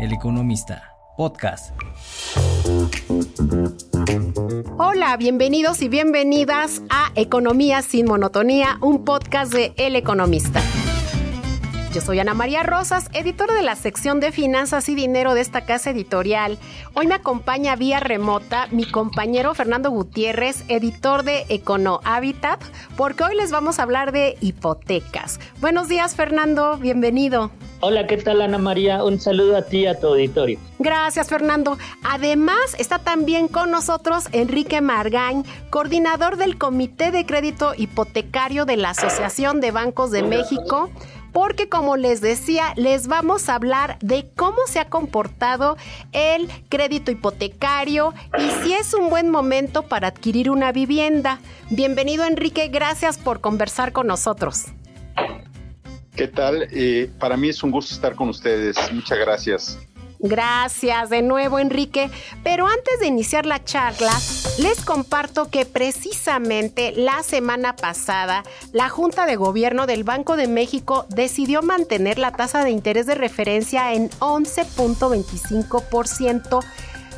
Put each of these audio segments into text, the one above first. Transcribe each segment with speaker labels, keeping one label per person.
Speaker 1: El Economista, podcast.
Speaker 2: Hola, bienvenidos y bienvenidas a Economía sin Monotonía, un podcast de El Economista. Yo soy Ana María Rosas, editora de la sección de Finanzas y Dinero de esta casa editorial. Hoy me acompaña vía remota mi compañero Fernando Gutiérrez, editor de Econo Habitat, porque hoy les vamos a hablar de hipotecas. Buenos días, Fernando, bienvenido.
Speaker 3: Hola, ¿qué tal Ana María? Un saludo a ti y a tu auditorio.
Speaker 2: Gracias, Fernando. Además, está también con nosotros Enrique Margañ, coordinador del Comité de Crédito Hipotecario de la Asociación de Bancos de México porque como les decía, les vamos a hablar de cómo se ha comportado el crédito hipotecario y si es un buen momento para adquirir una vivienda. Bienvenido Enrique, gracias por conversar con nosotros.
Speaker 4: ¿Qué tal? Eh, para mí es un gusto estar con ustedes. Muchas gracias.
Speaker 2: Gracias de nuevo, Enrique. Pero antes de iniciar la charla, les comparto que precisamente la semana pasada, la Junta de Gobierno del Banco de México decidió mantener la tasa de interés de referencia en 11.25%.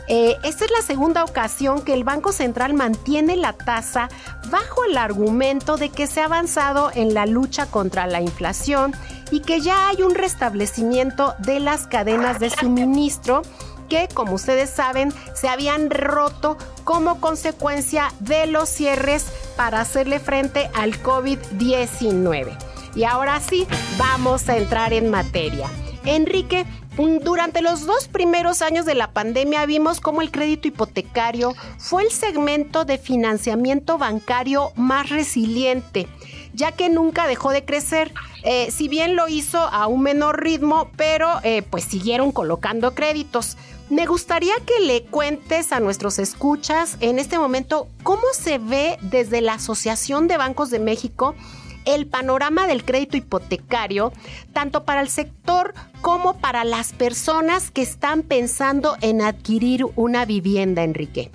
Speaker 2: Eh, esta es la segunda ocasión que el Banco Central mantiene la tasa bajo el argumento de que se ha avanzado en la lucha contra la inflación y que ya hay un restablecimiento de las cadenas de suministro que, como ustedes saben, se habían roto como consecuencia de los cierres para hacerle frente al COVID-19. Y ahora sí, vamos a entrar en materia. Enrique, durante los dos primeros años de la pandemia vimos cómo el crédito hipotecario fue el segmento de financiamiento bancario más resiliente, ya que nunca dejó de crecer. Eh, si bien lo hizo a un menor ritmo, pero eh, pues siguieron colocando créditos. Me gustaría que le cuentes a nuestros escuchas en este momento cómo se ve desde la Asociación de Bancos de México el panorama del crédito hipotecario, tanto para el sector como para las personas que están pensando en adquirir una vivienda, Enrique.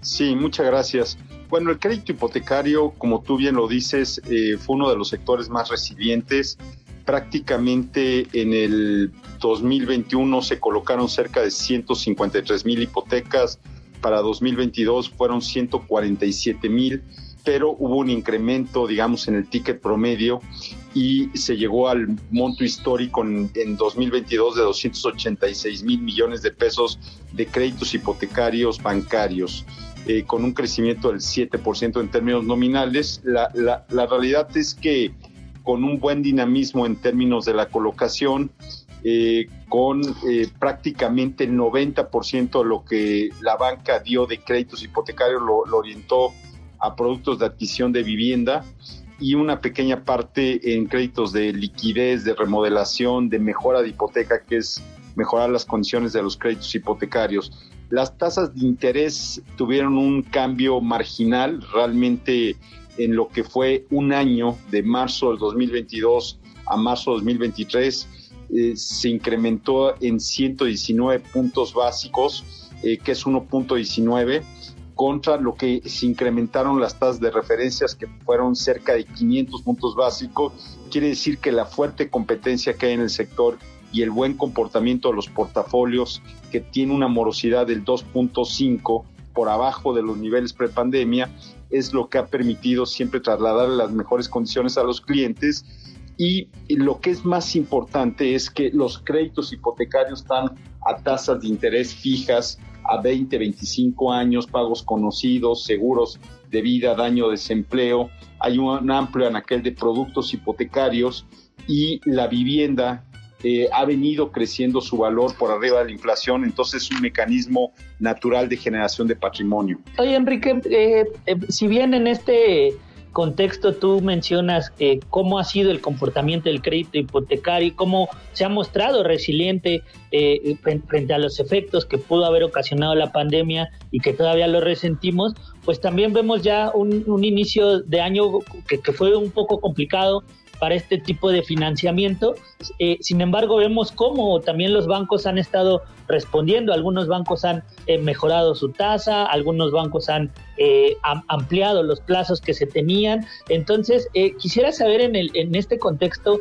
Speaker 4: Sí, muchas gracias. Bueno, el crédito hipotecario, como tú bien lo dices, eh, fue uno de los sectores más resilientes. Prácticamente en el 2021 se colocaron cerca de 153 mil hipotecas, para 2022 fueron 147 mil pero hubo un incremento, digamos, en el ticket promedio y se llegó al monto histórico en, 2022 de 286 mil millones de pesos de créditos hipotecarios bancarios. Eh, con un crecimiento del 7% en términos nominales. La, la, realidad es que con un buen dinamismo en términos de la colocación, eh, con eh, prácticamente el 90% de lo que la banca dio de créditos hipotecarios lo, lo orientó a productos de adquisición de vivienda y una pequeña parte en créditos de liquidez, de remodelación, de mejora de hipoteca, que es mejorar las condiciones de los créditos hipotecarios. Las tasas de interés tuvieron un cambio marginal realmente en lo que fue un año de marzo del 2022 a marzo del 2023 eh, se incrementó en 119 puntos básicos, eh, que es 1.19 contra lo que se incrementaron las tasas de referencias que fueron cerca de 500 puntos básicos. Quiere decir que la fuerte competencia que hay en el sector y el buen comportamiento de los portafolios que tiene una morosidad del 2.5 por abajo de los niveles prepandemia es lo que ha permitido siempre trasladar las mejores condiciones a los clientes y lo que es más importante es que los créditos hipotecarios están a tasas de interés fijas a 20, 25 años, pagos conocidos, seguros de vida, daño, desempleo. Hay un amplio anaquel de productos hipotecarios y la vivienda eh, ha venido creciendo su valor por arriba de la inflación, entonces es un mecanismo natural de generación de patrimonio.
Speaker 3: Oye, Enrique, eh, eh, si bien en este contexto tú mencionas eh, cómo ha sido el comportamiento del crédito hipotecario y cómo se ha mostrado resiliente eh, frente a los efectos que pudo haber ocasionado la pandemia y que todavía lo resentimos, pues también vemos ya un, inicio de año que, fue un poco complicado para este tipo de financiamiento. Eh, sin embargo, vemos cómo también los bancos han estado respondiendo. Algunos bancos han eh, mejorado su tasa, algunos bancos han eh, ampliado los plazos que se tenían. Entonces, quisiera saber en, el, en este contexto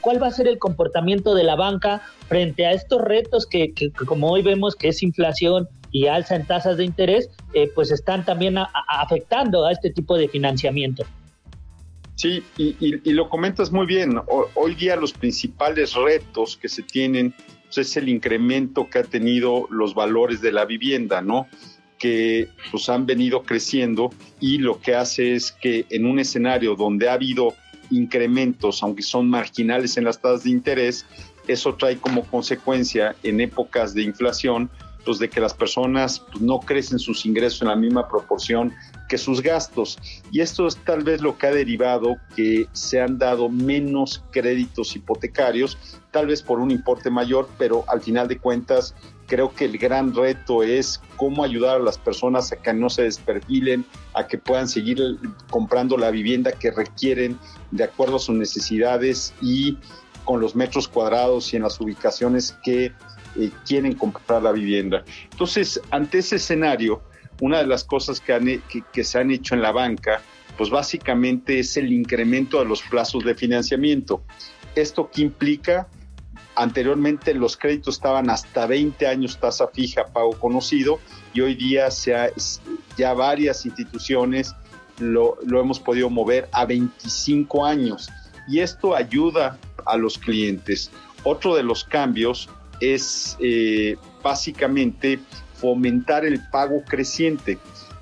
Speaker 3: cuál va a ser el comportamiento de la banca frente a estos retos que, que, como hoy vemos que es inflación y alza en tasas de interés, pues están también afectando a este tipo de financiamiento.
Speaker 4: Sí, y, lo comentas muy bien. Hoy día los principales retos que se tienen pues, es el incremento que ha tenido los valores de la vivienda, ¿no? Que pues han venido creciendo y lo que hace es que en un escenario donde ha habido incrementos, aunque son marginales en las tasas de interés, eso trae como consecuencia en épocas de inflación pues de que las personas pues, no crecen sus ingresos en la misma proporción que sus gastos. Y esto es tal vez lo que ha derivado que se han dado menos créditos hipotecarios, tal vez por un importe mayor, pero al final de cuentas creo que el gran reto es cómo ayudar a las personas a que no se desperfilen, a que puedan seguir comprando la vivienda que requieren de acuerdo a sus necesidades y con los metros cuadrados y en las ubicaciones que eh, quieren comprar la vivienda. Entonces, ante ese escenario, una de las cosas que, que, se han hecho en la banca, pues básicamente es el incremento de los plazos de financiamiento. ¿Esto qué implica? Anteriormente los créditos estaban hasta 20 años tasa fija, pago conocido, y hoy día ya varias instituciones lo, lo hemos podido mover a 25 años. Y esto ayuda a los clientes. Otro de los cambios es eh, básicamente fomentar el pago creciente.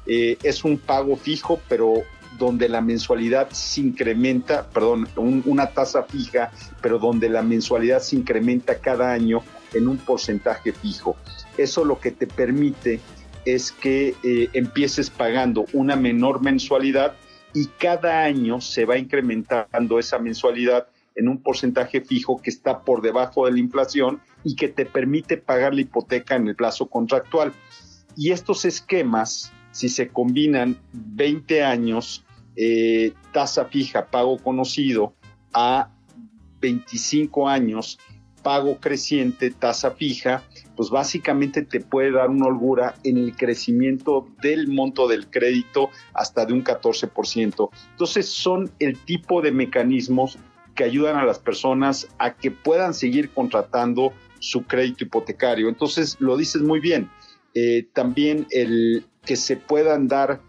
Speaker 4: Eh, es un pago fijo, pero donde la mensualidad se incrementa, perdón, una tasa fija, pero donde la mensualidad se incrementa cada año en un porcentaje fijo. Eso lo que te permite es que eh, empieces pagando una menor mensualidad y cada año se va incrementando esa mensualidad en un porcentaje fijo que está por debajo de la inflación y que te permite pagar la hipoteca en el plazo contractual. Y estos esquemas, si se combinan 20 años, eh, tasa fija, pago conocido, a 25 años, pago creciente, tasa fija, pues básicamente te puede dar una holgura en el crecimiento del monto del crédito hasta de un 14%. Entonces son el tipo de mecanismos que ayudan a las personas a que puedan seguir contratando su crédito hipotecario. Entonces, lo dices muy bien. Eh, también el que se puedan dar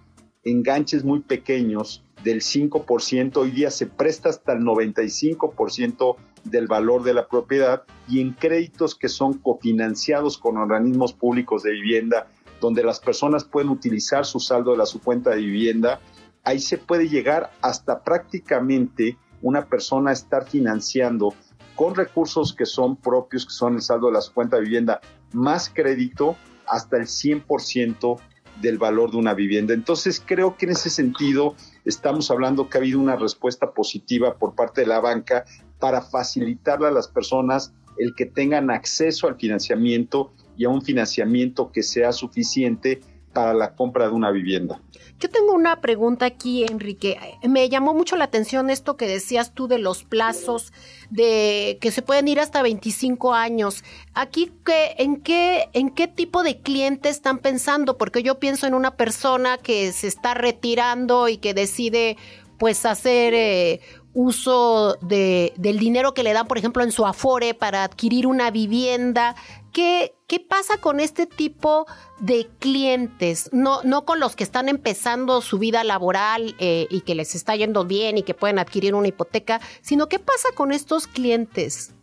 Speaker 4: enganches muy pequeños del 5%, hoy día se presta hasta el 95% del valor de la propiedad y en créditos que son cofinanciados con organismos públicos de vivienda, donde las personas pueden utilizar su saldo de la su cuenta de vivienda, ahí se puede llegar hasta prácticamente una persona estar financiando con recursos que son propios, que son el saldo de la cuenta de vivienda, más crédito hasta el 100% del valor de una vivienda. Entonces creo que en ese sentido estamos hablando que ha habido una respuesta positiva por parte de la banca para facilitarle a las personas el que tengan acceso al financiamiento y a un financiamiento que sea suficiente para la compra de una vivienda.
Speaker 2: Yo tengo una pregunta aquí, Enrique. Me llamó mucho la atención esto que decías tú de los plazos, de que se pueden ir hasta 25 años. Aquí, ¿en, qué, ¿en qué tipo de cliente están pensando? Porque yo pienso en una persona que se está retirando y que decide pues hacer eh, uso de, del dinero que le dan, por ejemplo, en su Afore para adquirir una vivienda. ¿Qué, qué pasa con este tipo de clientes? No, no con los que están empezando su vida laboral eh, y que les está yendo bien y que pueden adquirir una hipoteca, sino qué pasa con estos clientes?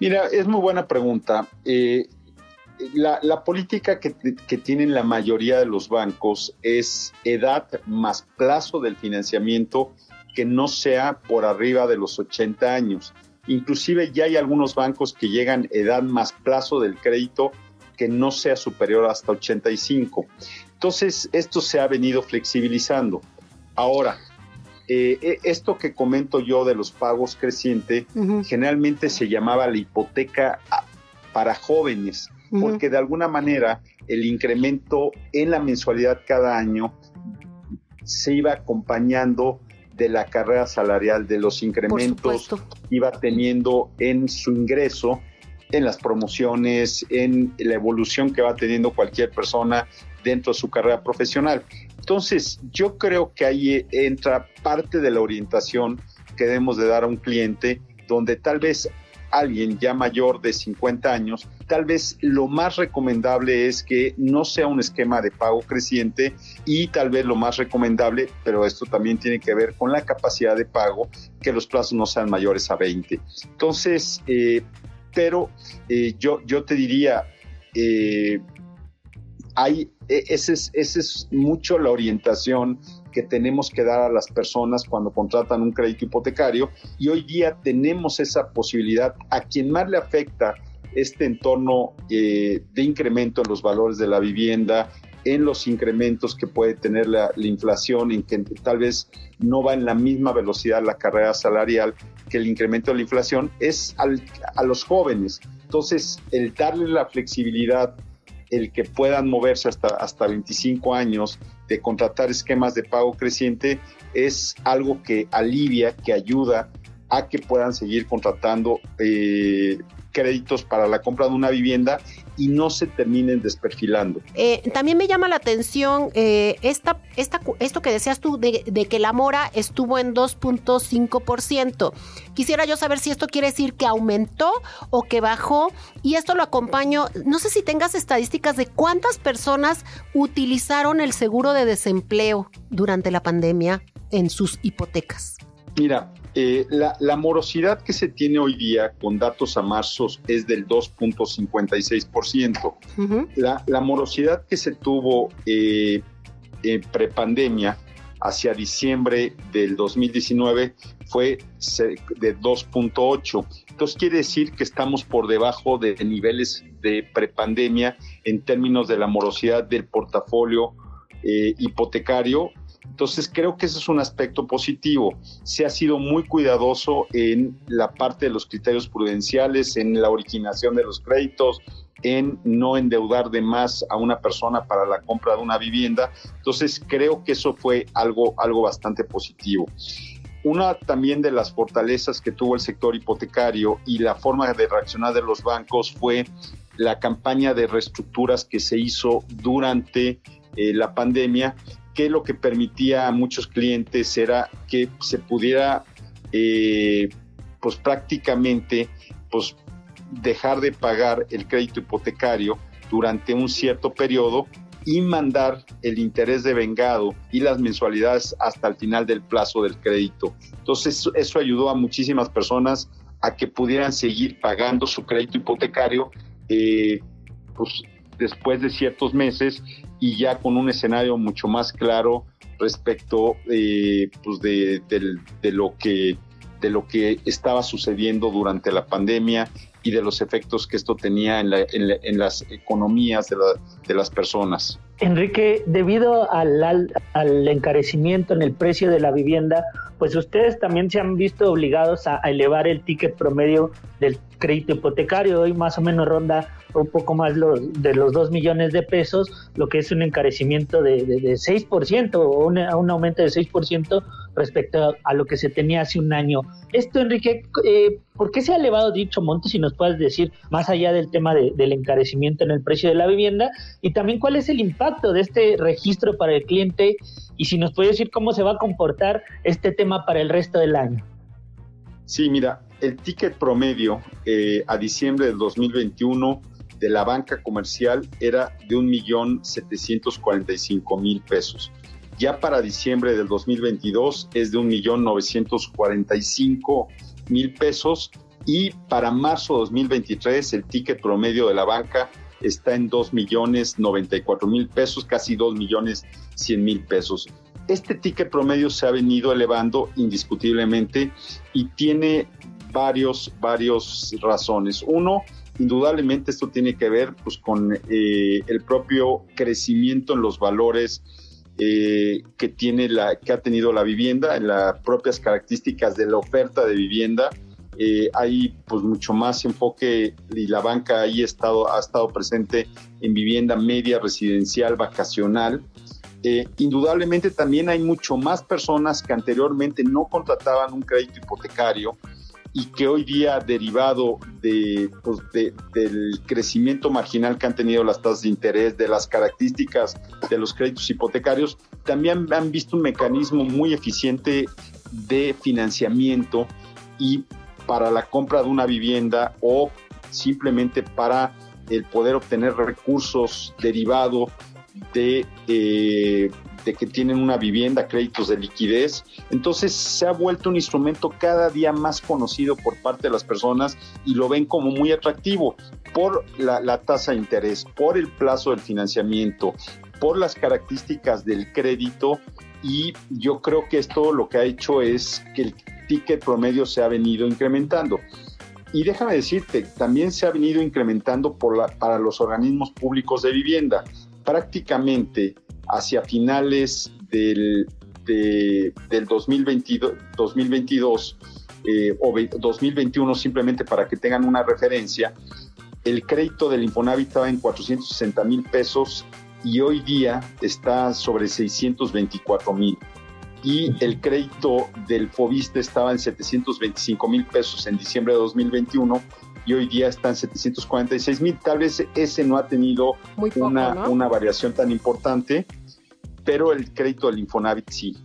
Speaker 4: Mira, es muy buena pregunta. Eh, la, política que, tienen la mayoría de los bancos es edad más plazo del financiamiento que no sea por arriba de los 80 años. Inclusive ya hay algunos bancos que llegan edad más plazo del crédito que no sea superior hasta 85. Entonces, esto se ha venido flexibilizando. Ahora, eh, e, esto que comento yo de los pagos crecientes, generalmente se llamaba la hipoteca para jóvenes, porque de alguna manera el incremento en la mensualidad cada año se iba acompañando de la carrera salarial, de los incrementos que iba teniendo en su ingreso, en las promociones, en la evolución que va teniendo cualquier persona dentro de su carrera profesional. Entonces, yo creo que ahí entra parte de la orientación que debemos de dar a un cliente, donde tal vez alguien ya mayor de 50 años, tal vez lo más recomendable es que no sea un esquema de pago creciente y tal vez lo más recomendable, pero esto también tiene que ver con la capacidad de pago, que los plazos no sean mayores a 20. Entonces, eh, pero eh, yo, yo te diría, eh, hay, e, esa es, ese es mucho la orientación que tenemos que dar a las personas cuando contratan un crédito hipotecario y hoy día tenemos esa posibilidad a quien más le afecta este entorno eh, de incremento en los valores de la vivienda, en los incrementos que puede tener la, inflación, en que tal vez no va en la misma velocidad la carrera salarial que el incremento de la inflación, es a los jóvenes. Entonces, el darle la flexibilidad el que puedan moverse hasta, hasta 25 años de contratar esquemas de pago creciente es algo que alivia, que ayuda a que puedan seguir contratando eh, créditos para la compra de una vivienda y no se terminen desperfilando.
Speaker 2: Eh, también me llama la atención eh, esta, esta, esto que decías tú de, que la mora estuvo en 2.5%. Quisiera yo saber si esto quiere decir que aumentó o que bajó y esto lo acompaño, no sé si tengas estadísticas de cuántas personas utilizaron el seguro de desempleo durante la pandemia en sus hipotecas.
Speaker 4: Mira, eh, la, morosidad que se tiene hoy día con datos a marzo es del 2.56%. la, la, morosidad que se tuvo eh, en prepandemia hacia diciembre del 2019 fue de 2.8. Entonces quiere decir que estamos por debajo de niveles de prepandemia en términos de la morosidad del portafolio eh, hipotecario entonces creo que ese es un aspecto positivo. Se ha sido muy cuidadoso en la parte de los criterios prudenciales, en la originación de los créditos, en no endeudar de más a una persona para la compra de una vivienda. Entonces creo que eso fue algo, algo bastante positivo. Una también de las fortalezas que tuvo el sector hipotecario y la forma de reaccionar de los bancos fue la campaña de reestructuras que se hizo durante eh, la pandemia que lo que permitía a muchos clientes era que se pudiera, eh, pues prácticamente, pues dejar de pagar el crédito hipotecario durante un cierto periodo y mandar el interés de vengado y las mensualidades hasta el final del plazo del crédito. Entonces eso ayudó a muchísimas personas a que pudieran seguir pagando su crédito hipotecario eh, pues, después de ciertos meses y ya con un escenario mucho más claro respecto eh, pues de, lo que de lo que estaba sucediendo durante la pandemia y de los efectos que esto tenía en, en, las economías de, de, las personas.
Speaker 3: Enrique, debido al, al, encarecimiento en el precio de la vivienda, pues ustedes también se han visto obligados a elevar el ticket promedio del crédito hipotecario. Hoy más o menos ronda un poco más los, de los 2 millones de pesos, lo que es un encarecimiento de, de, de 6% o un, aumento de 6% respecto a, lo que se tenía hace un año. Esto, Enrique, eh, ¿por qué se ha elevado dicho monto? Si nos puedes decir, más allá del tema del encarecimiento en el precio de la vivienda, y también cuál es el impacto de este registro para el cliente, y si nos puede decir cómo se va a comportar este tema para el resto del año.
Speaker 4: Sí, mira, el ticket promedio eh, a diciembre del 2021 de la banca comercial era de 1.745.000 pesos. Ya para diciembre del 2022 es de 1.945.000 pesos y para marzo de 2023 el ticket promedio de la banca está en 2.094.000 pesos, casi 2.100.000 pesos. Este ticket promedio se ha venido elevando indiscutiblemente y tiene varios, varios razones. Uno, Indudablemente esto tiene que ver pues, con eh, el propio crecimiento en los valores eh, que, tiene la, que ha tenido la vivienda, en las propias características de la oferta de vivienda. Eh, hay pues mucho más enfoque y la banca ahí estado, ha estado presente en vivienda media, residencial, vacacional. Eh, indudablemente también hay mucho más personas que anteriormente no contrataban un crédito hipotecario y que hoy día, derivado pues, de, del crecimiento marginal que han tenido las tasas de interés, de las características de los créditos hipotecarios, también han visto un mecanismo muy eficiente de financiamiento y para la compra de una vivienda o simplemente para el poder obtener recursos derivados de, eh, de que tienen una vivienda, créditos de liquidez. Entonces se ha vuelto un instrumento cada día más conocido por parte de las personas y lo ven como muy atractivo por la, tasa de interés, por el plazo del financiamiento, por las características del crédito y yo creo que esto lo que ha hecho es que el ticket promedio se ha venido incrementando. Y déjame decirte, también se ha venido incrementando para los organismos públicos de vivienda. Prácticamente hacia finales del, del 2022, 2022 eh, o 2021, simplemente para que tengan una referencia, el crédito del Infonavit estaba en 460 mil pesos y hoy día está sobre 624 mil. Y el crédito del Fobiste estaba en 725 mil pesos en diciembre de 2021 y hoy día está en 746 mil. Tal vez ese no ha tenido una, una variación tan importante, pero el crédito del Infonavit sí.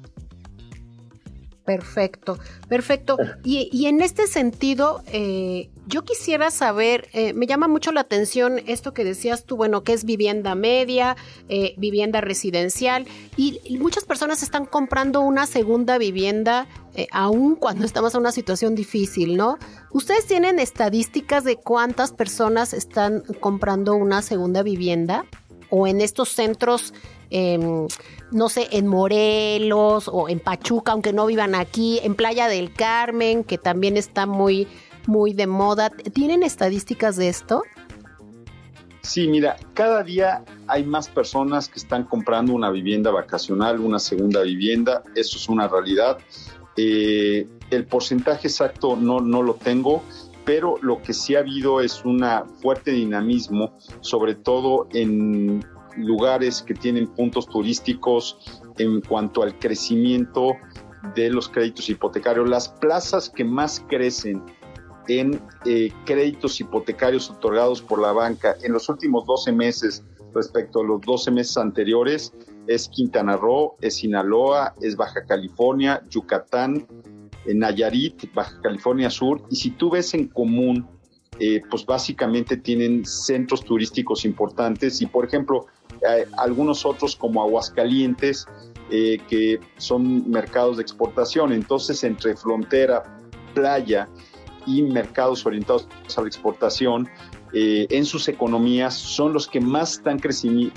Speaker 2: Perfecto, perfecto. Y, y en este sentido, eh, yo quisiera saber, eh, me llama mucho la atención esto que decías tú, bueno, que es vivienda media, eh, vivienda residencial, y, muchas personas están comprando una segunda vivienda, aún cuando estamos en una situación difícil, ¿no? ¿Ustedes tienen estadísticas de cuántas personas están comprando una segunda vivienda? ¿O en estos centros no sé, en Morelos o en Pachuca, aunque no vivan aquí, en Playa del Carmen, que también está muy, muy de moda. ¿Tienen estadísticas de esto?
Speaker 4: Sí, mira, cada día hay más personas que están comprando una vivienda vacacional, una segunda vivienda, eso es una realidad. Eh, el porcentaje exacto no, no lo tengo, pero lo que sí ha habido es un fuerte dinamismo, sobre todo en lugares que tienen puntos turísticos en cuanto al crecimiento de los créditos hipotecarios. Las plazas que más crecen en eh, créditos hipotecarios otorgados por la banca en los últimos 12 meses respecto a los 12 meses anteriores es Quintana Roo, es Sinaloa, es Baja California, Yucatán, en Nayarit, Baja California Sur. Y si tú ves en común, eh, pues básicamente tienen centros turísticos importantes y por ejemplo algunos otros como Aguascalientes, eh, que son mercados de exportación. Entonces, entre frontera, playa y mercados orientados a la exportación, eh, en sus economías son los que más están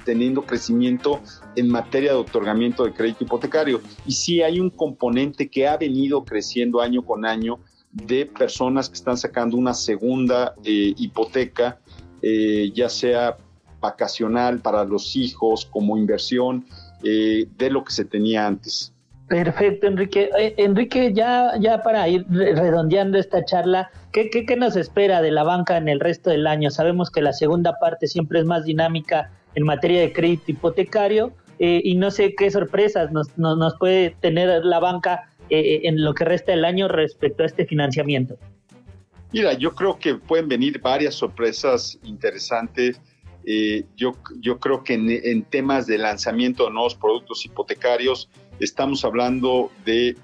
Speaker 4: teniendo crecimiento en materia de otorgamiento de crédito hipotecario. Y sí hay un componente que ha venido creciendo año con año de personas que están sacando una segunda eh, hipoteca, ya sea vacacional para los hijos, como inversión eh, de lo que se tenía antes.
Speaker 3: Perfecto, Enrique. Eh, Enrique, ya, ya para ir redondeando esta charla, ¿qué, ¿qué, nos espera de la banca en el resto del año? Sabemos que la segunda parte siempre es más dinámica en materia de crédito hipotecario eh, y no sé qué sorpresas nos, nos, puede tener la banca en lo que resta del año respecto a este financiamiento.
Speaker 4: Mira, yo creo que pueden venir varias sorpresas interesantes eh, yo, yo creo que en, temas de lanzamiento de nuevos productos hipotecarios estamos hablando de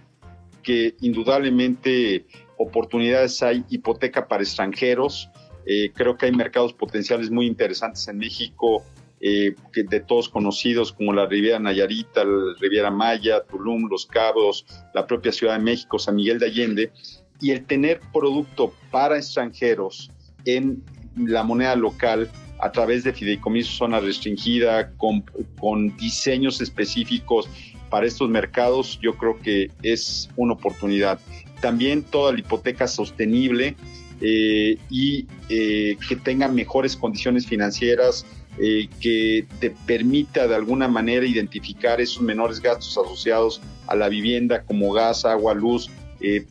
Speaker 4: que indudablemente oportunidades hay hipoteca para extranjeros. Eh, creo que hay mercados potenciales muy interesantes en México, eh, de todos conocidos como la Riviera Nayarita, la Riviera Maya, Tulum, Los Cabos, la propia Ciudad de México, San Miguel de Allende. Y el tener producto para extranjeros en la moneda local a través de fideicomiso zona restringida, con diseños específicos para estos mercados, yo creo que es una oportunidad. También toda la hipoteca sostenible eh, y eh, que tenga mejores condiciones financieras, eh, que te permita de alguna manera identificar esos menores gastos asociados a la vivienda como gas, agua, luz,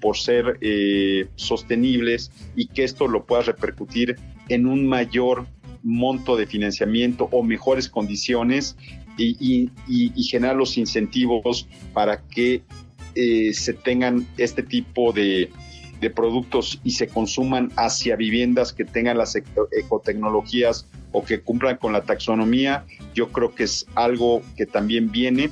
Speaker 4: por ser sostenibles y que esto lo pueda repercutir en un mayor monto de financiamiento o mejores condiciones y, generar los incentivos para que eh, se tengan este tipo de, de productos y se consuman hacia viviendas que tengan las ecotecnologías o que cumplan con la taxonomía, yo creo que es algo que también viene.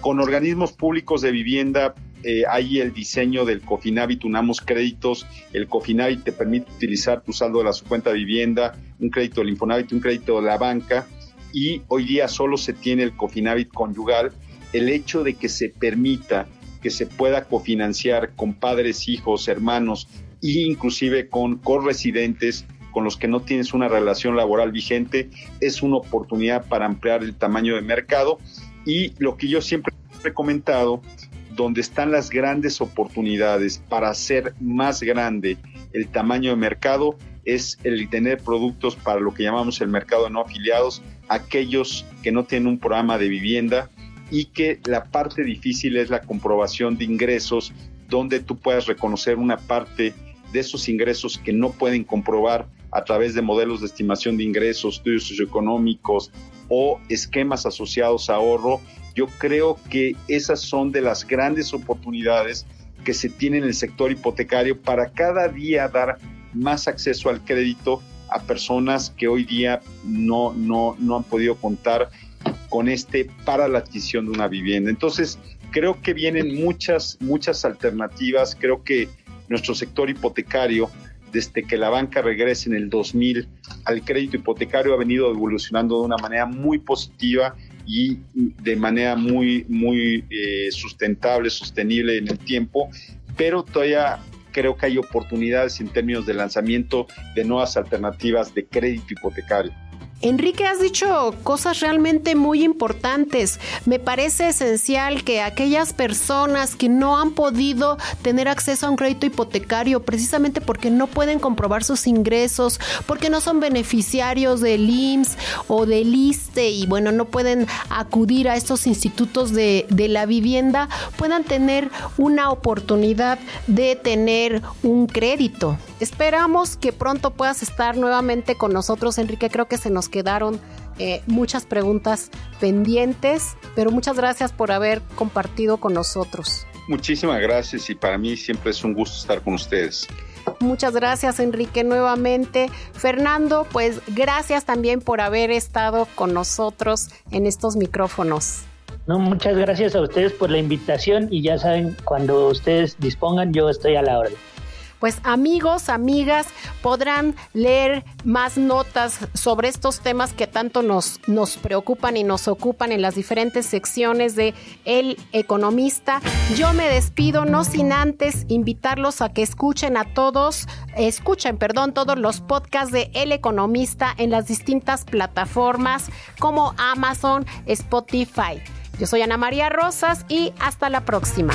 Speaker 4: Con organismos públicos de vivienda eh, hay el diseño del Cofinavit, unamos créditos, el Cofinavit te permite utilizar tu saldo de la su cuenta de vivienda, un crédito del Infonavit, un crédito de la banca, y hoy día solo se tiene el Cofinavit conyugal. El hecho de que se permita que se pueda cofinanciar con padres, hijos, hermanos e inclusive con corresidentes con los que no tienes una relación laboral vigente, es una oportunidad para ampliar el tamaño de mercado. Y lo que yo siempre he comentado, donde están las grandes oportunidades para hacer más grande el tamaño de mercado, es el tener productos para lo que llamamos el mercado no afiliados, aquellos que no tienen un programa de vivienda, y que la parte difícil es la comprobación de ingresos, donde tú puedas reconocer una parte de esos ingresos que no pueden comprobar a través de modelos de estimación de ingresos, estudios socioeconómicos o esquemas asociados a ahorro. Yo creo que esas son de las grandes oportunidades que se tiene en el sector hipotecario para cada día dar más acceso al crédito a personas que hoy día no, no, no han podido contar con este para la adquisición de una vivienda. Entonces, creo que vienen muchas, muchas alternativas. Creo que nuestro sector hipotecario, desde que la banca regrese en el 2000 al crédito hipotecario, ha venido evolucionando de una manera muy positiva y de manera muy, muy eh, sustentable, sostenible en el tiempo, pero todavía creo que hay oportunidades en términos de lanzamiento de nuevas alternativas de crédito hipotecario.
Speaker 2: Enrique, has dicho cosas realmente muy importantes. Me parece esencial que aquellas personas que no han podido tener acceso a un crédito hipotecario precisamente porque no pueden comprobar sus ingresos, porque no son beneficiarios del IMSS o del ISTE y bueno, no pueden acudir a estos institutos de, de la vivienda, puedan tener una oportunidad de tener un crédito. Esperamos que pronto puedas estar nuevamente con nosotros, Enrique. Creo que se nos quedaron eh, muchas preguntas pendientes, pero muchas gracias por haber compartido con nosotros.
Speaker 4: Muchísimas gracias y para mí siempre es un gusto estar con ustedes.
Speaker 2: Muchas gracias Enrique nuevamente. Fernando, pues gracias también por haber estado con nosotros en estos micrófonos.
Speaker 3: No, muchas gracias a ustedes por la invitación y ya saben, cuando ustedes dispongan, yo estoy a la orden
Speaker 2: pues amigos, amigas, podrán leer más notas sobre estos temas que tanto nos, nos preocupan y nos ocupan en las diferentes secciones de El Economista. Yo me despido, no sin antes invitarlos a que escuchen a todos, escuchen, perdón, todos los podcasts de El Economista en las distintas plataformas como Amazon, Spotify. Yo soy Ana María Rosas y hasta la próxima.